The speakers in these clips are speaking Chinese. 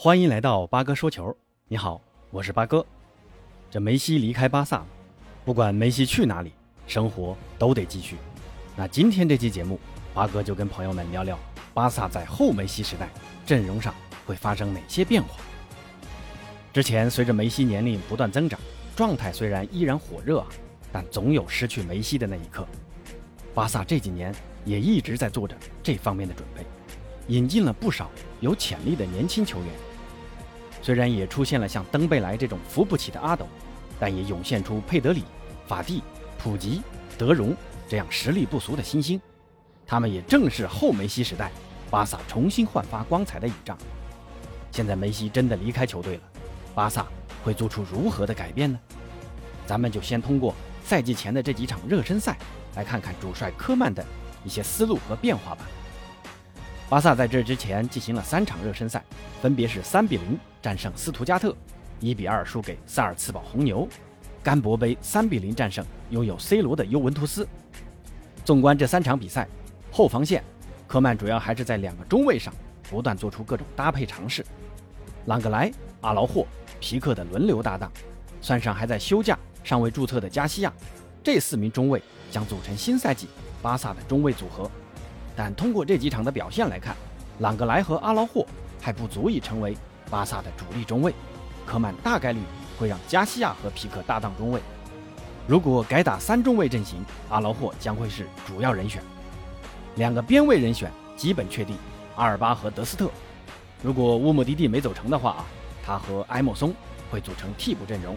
欢迎来到八哥说球。你好，我是八哥。这梅西离开巴萨了，不管梅西去哪里，生活都得继续。那今天这期节目，八哥就跟朋友们聊聊巴萨在后梅西时代阵容上会发生哪些变化。之前随着梅西年龄不断增长，状态虽然依然火热啊，但总有失去梅西的那一刻。巴萨这几年也一直在做着这方面的准备，引进了不少有潜力的年轻球员。虽然也出现了像登贝莱这种扶不起的阿斗，但也涌现出佩德里、法蒂、普吉、德容这样实力不俗的新星。他们也正是后梅西时代巴萨重新焕发光彩的倚仗。现在梅西真的离开球队了，巴萨会做出如何的改变呢？咱们就先通过赛季前的这几场热身赛来看看主帅科曼的一些思路和变化吧。巴萨在这之前进行了三场热身赛，分别是三比零战胜斯图加特，一比二输给萨尔茨堡红牛，甘博杯三比零战胜拥有 C 罗的尤文图斯。纵观这三场比赛，后防线，科曼主要还是在两个中卫上不断做出各种搭配尝试，朗格莱、阿劳霍、皮克的轮流搭档，算上还在休假尚未注册的加西亚，这四名中卫将组成新赛季巴萨的中卫组合。但通过这几场的表现来看，朗格莱和阿劳霍还不足以成为巴萨的主力中卫，科曼大概率会让加西亚和皮克搭档中卫。如果改打三中卫阵型，阿劳霍将会是主要人选。两个边卫人选基本确定，阿尔巴和德斯特。如果乌姆迪蒂没走成的话啊，他和埃莫松会组成替补阵容。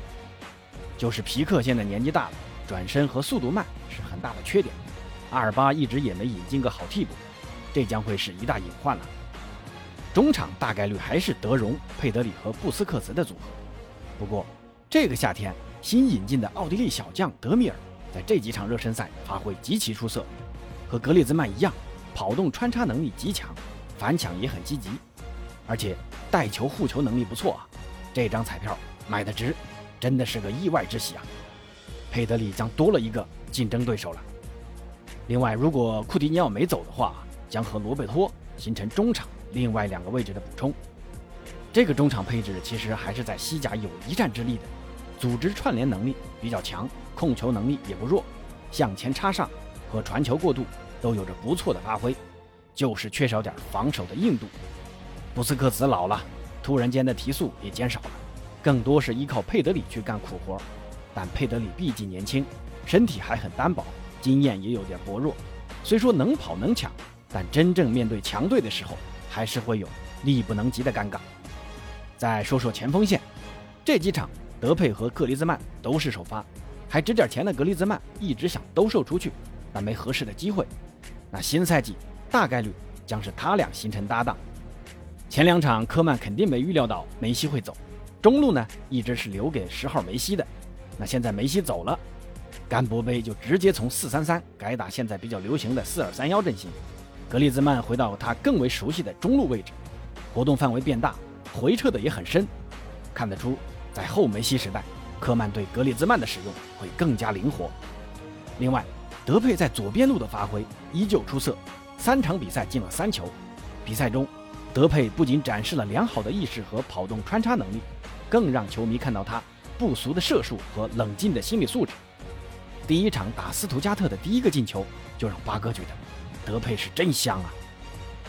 就是皮克现在年纪大了，转身和速度慢是很大的缺点。阿尔巴一直也没引进个好替补，这将会是一大隐患了。中场大概率还是德容、佩德里和布斯克茨的组合。不过，这个夏天新引进的奥地利小将德米尔在这几场热身赛发挥极其出色，和格列兹曼一样，跑动穿插能力极强，反抢也很积极，而且带球护球能力不错啊。这张彩票买的值，真的是个意外之喜啊！佩德里将多了一个竞争对手了。另外，如果库蒂尼奥没走的话，将和罗贝托形成中场另外两个位置的补充。这个中场配置其实还是在西甲有一战之力的，组织串联能力比较强，控球能力也不弱，向前插上和传球过渡都有着不错的发挥，就是缺少点防守的硬度。布斯克茨老了，突然间的提速也减少了，更多是依靠佩德里去干苦活，但佩德里毕竟年轻，身体还很单薄。经验也有点薄弱，虽说能跑能抢，但真正面对强队的时候，还是会有力不能及的尴尬。再说说前锋线，这几场德佩和格里兹曼都是首发，还值点钱的格里兹曼一直想兜售出去，但没合适的机会。那新赛季大概率将是他俩形成搭档。前两场科曼肯定没预料到梅西会走，中路呢一直是留给十号梅西的，那现在梅西走了。甘博杯就直接从四三三改打现在比较流行的四二三幺阵型，格里兹曼回到他更为熟悉的中路位置，活动范围变大，回撤的也很深，看得出在后梅西时代，科曼对格里兹曼的使用会更加灵活。另外，德佩在左边路的发挥依旧出色，三场比赛进了三球。比赛中，德佩不仅展示了良好的意识和跑动穿插能力，更让球迷看到他不俗的射术和冷静的心理素质。第一场打斯图加特的第一个进球，就让八哥觉得德佩是真香啊！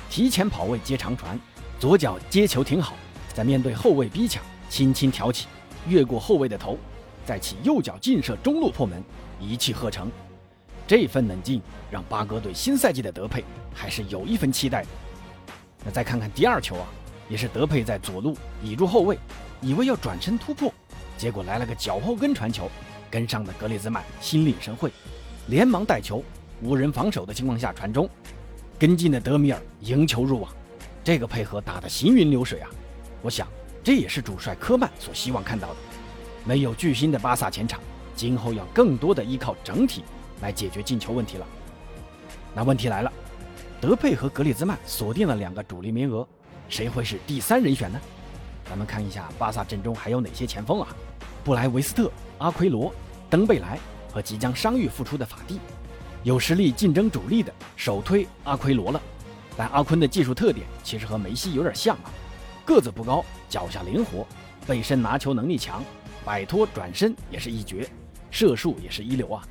提前跑位接长传，左脚接球挺好，在面对后卫逼抢，轻轻挑起，越过后卫的头，再起右脚劲射中路破门，一气呵成。这份冷静让八哥对新赛季的德佩还是有一分期待的。那再看看第二球啊，也是德佩在左路倚住后卫，以为要转身突破，结果来了个脚后跟传球。跟上的格里兹曼心领神会，连忙带球，无人防守的情况下传中，跟进的德米尔迎球入网，这个配合打得行云流水啊！我想这也是主帅科曼所希望看到的。没有巨星的巴萨前场，今后要更多的依靠整体来解决进球问题了。那问题来了，德佩和格里兹曼锁定了两个主力名额，谁会是第三人选呢？咱们看一下巴萨阵中还有哪些前锋啊？布莱维斯特、阿奎罗、登贝莱和即将伤愈复出的法蒂，有实力竞争主力的首推阿奎罗了。但阿坤的技术特点其实和梅西有点像啊，个子不高，脚下灵活，背身拿球能力强，摆脱转身也是一绝，射术也是一流啊。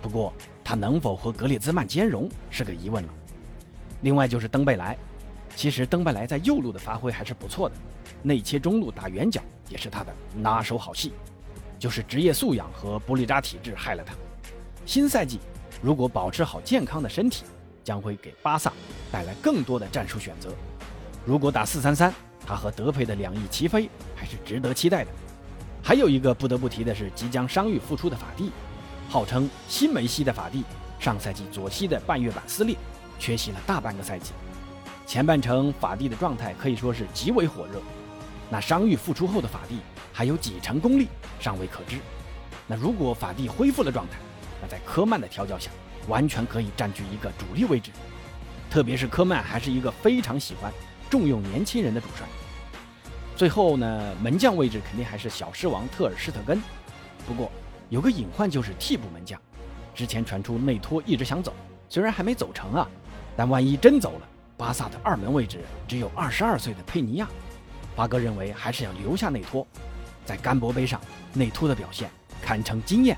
不过他能否和格列兹曼兼容是个疑问了。另外就是登贝莱，其实登贝莱在右路的发挥还是不错的，内切中路打远角也是他的拿手好戏，就是职业素养和布利扎体质害了他。新赛季如果保持好健康的身体，将会给巴萨带来更多的战术选择。如果打四三三，他和德佩的两翼齐飞还是值得期待的。还有一个不得不提的是，即将伤愈复出的法蒂，号称新梅西的法蒂，上赛季左膝的半月板撕裂。缺席了大半个赛季，前半程法蒂的状态可以说是极为火热。那伤愈复出后的法蒂还有几成功力尚未可知。那如果法蒂恢复了状态，那在科曼的调教下，完全可以占据一个主力位置。特别是科曼还是一个非常喜欢重用年轻人的主帅。最后呢，门将位置肯定还是小狮王特尔施特根。不过有个隐患就是替补门将，之前传出内托一直想走，虽然还没走成啊。但万一真走了，巴萨的二门位置只有二十二岁的佩尼亚，巴哥认为还是要留下内托。在甘博杯上，内托的表现堪称惊艳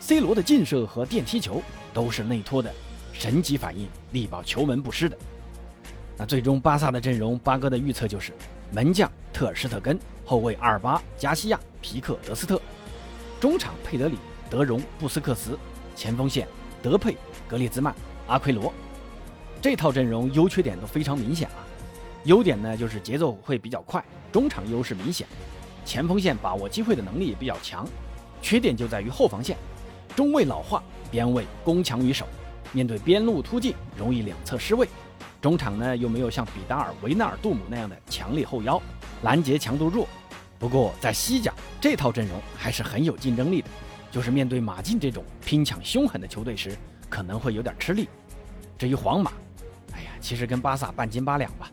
，C 罗的劲射和电梯球都是内托的神级反应，力保球门不失的。那最终巴萨的阵容，巴哥的预测就是门将特尔施特根，后卫阿尔巴、加西亚、皮克、德斯特，中场佩德里、德容、布斯克茨，前锋线德佩、格列兹曼、阿奎罗。这套阵容优缺点都非常明显啊，优点呢就是节奏会比较快，中场优势明显，前锋线把握机会的能力也比较强。缺点就在于后防线，中卫老化，边卫攻强于守，面对边路突进容易两侧失位。中场呢又没有像比达尔、维纳尔杜姆那样的强力后腰，拦截强度弱。不过在西甲这套阵容还是很有竞争力的，就是面对马竞这种拼抢凶狠的球队时，可能会有点吃力。至于皇马。哎呀其实跟巴萨半斤八两吧。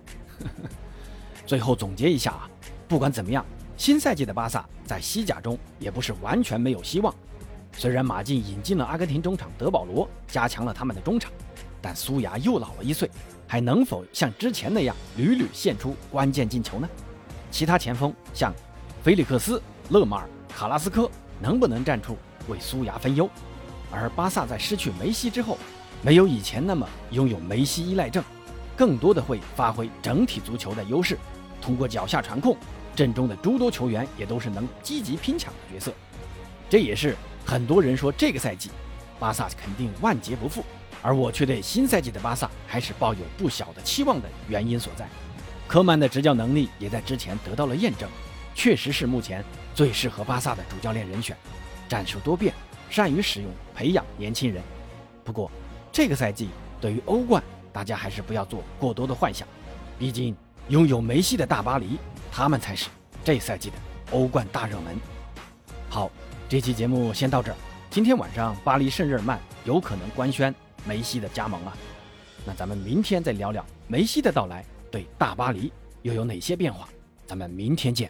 最后总结一下啊，不管怎么样，新赛季的巴萨在西甲中也不是完全没有希望。虽然马竞引进了阿根廷中场德保罗，加强了他们的中场，但苏牙又老了一岁，还能否像之前那样屡屡献出关键进球呢？其他前锋像菲利克斯、勒马尔、卡拉斯科能不能站出为苏牙分忧？而巴萨在失去梅西之后，没有以前那么拥有梅西依赖症。更多的会发挥整体足球的优势，通过脚下传控，阵中的诸多球员也都是能积极拼抢的角色。这也是很多人说这个赛季巴萨肯定万劫不复，而我却对新赛季的巴萨还是抱有不小的期望的原因所在。科曼的执教能力也在之前得到了验证，确实是目前最适合巴萨的主教练人选，战术多变，善于使用培养年轻人。不过这个赛季对于欧冠。大家还是不要做过多的幻想，毕竟拥有梅西的大巴黎，他们才是这赛季的欧冠大热门。好，这期节目先到这儿。今天晚上巴黎圣日耳曼有可能官宣梅西的加盟了，那咱们明天再聊聊梅西的到来对大巴黎又有哪些变化。咱们明天见。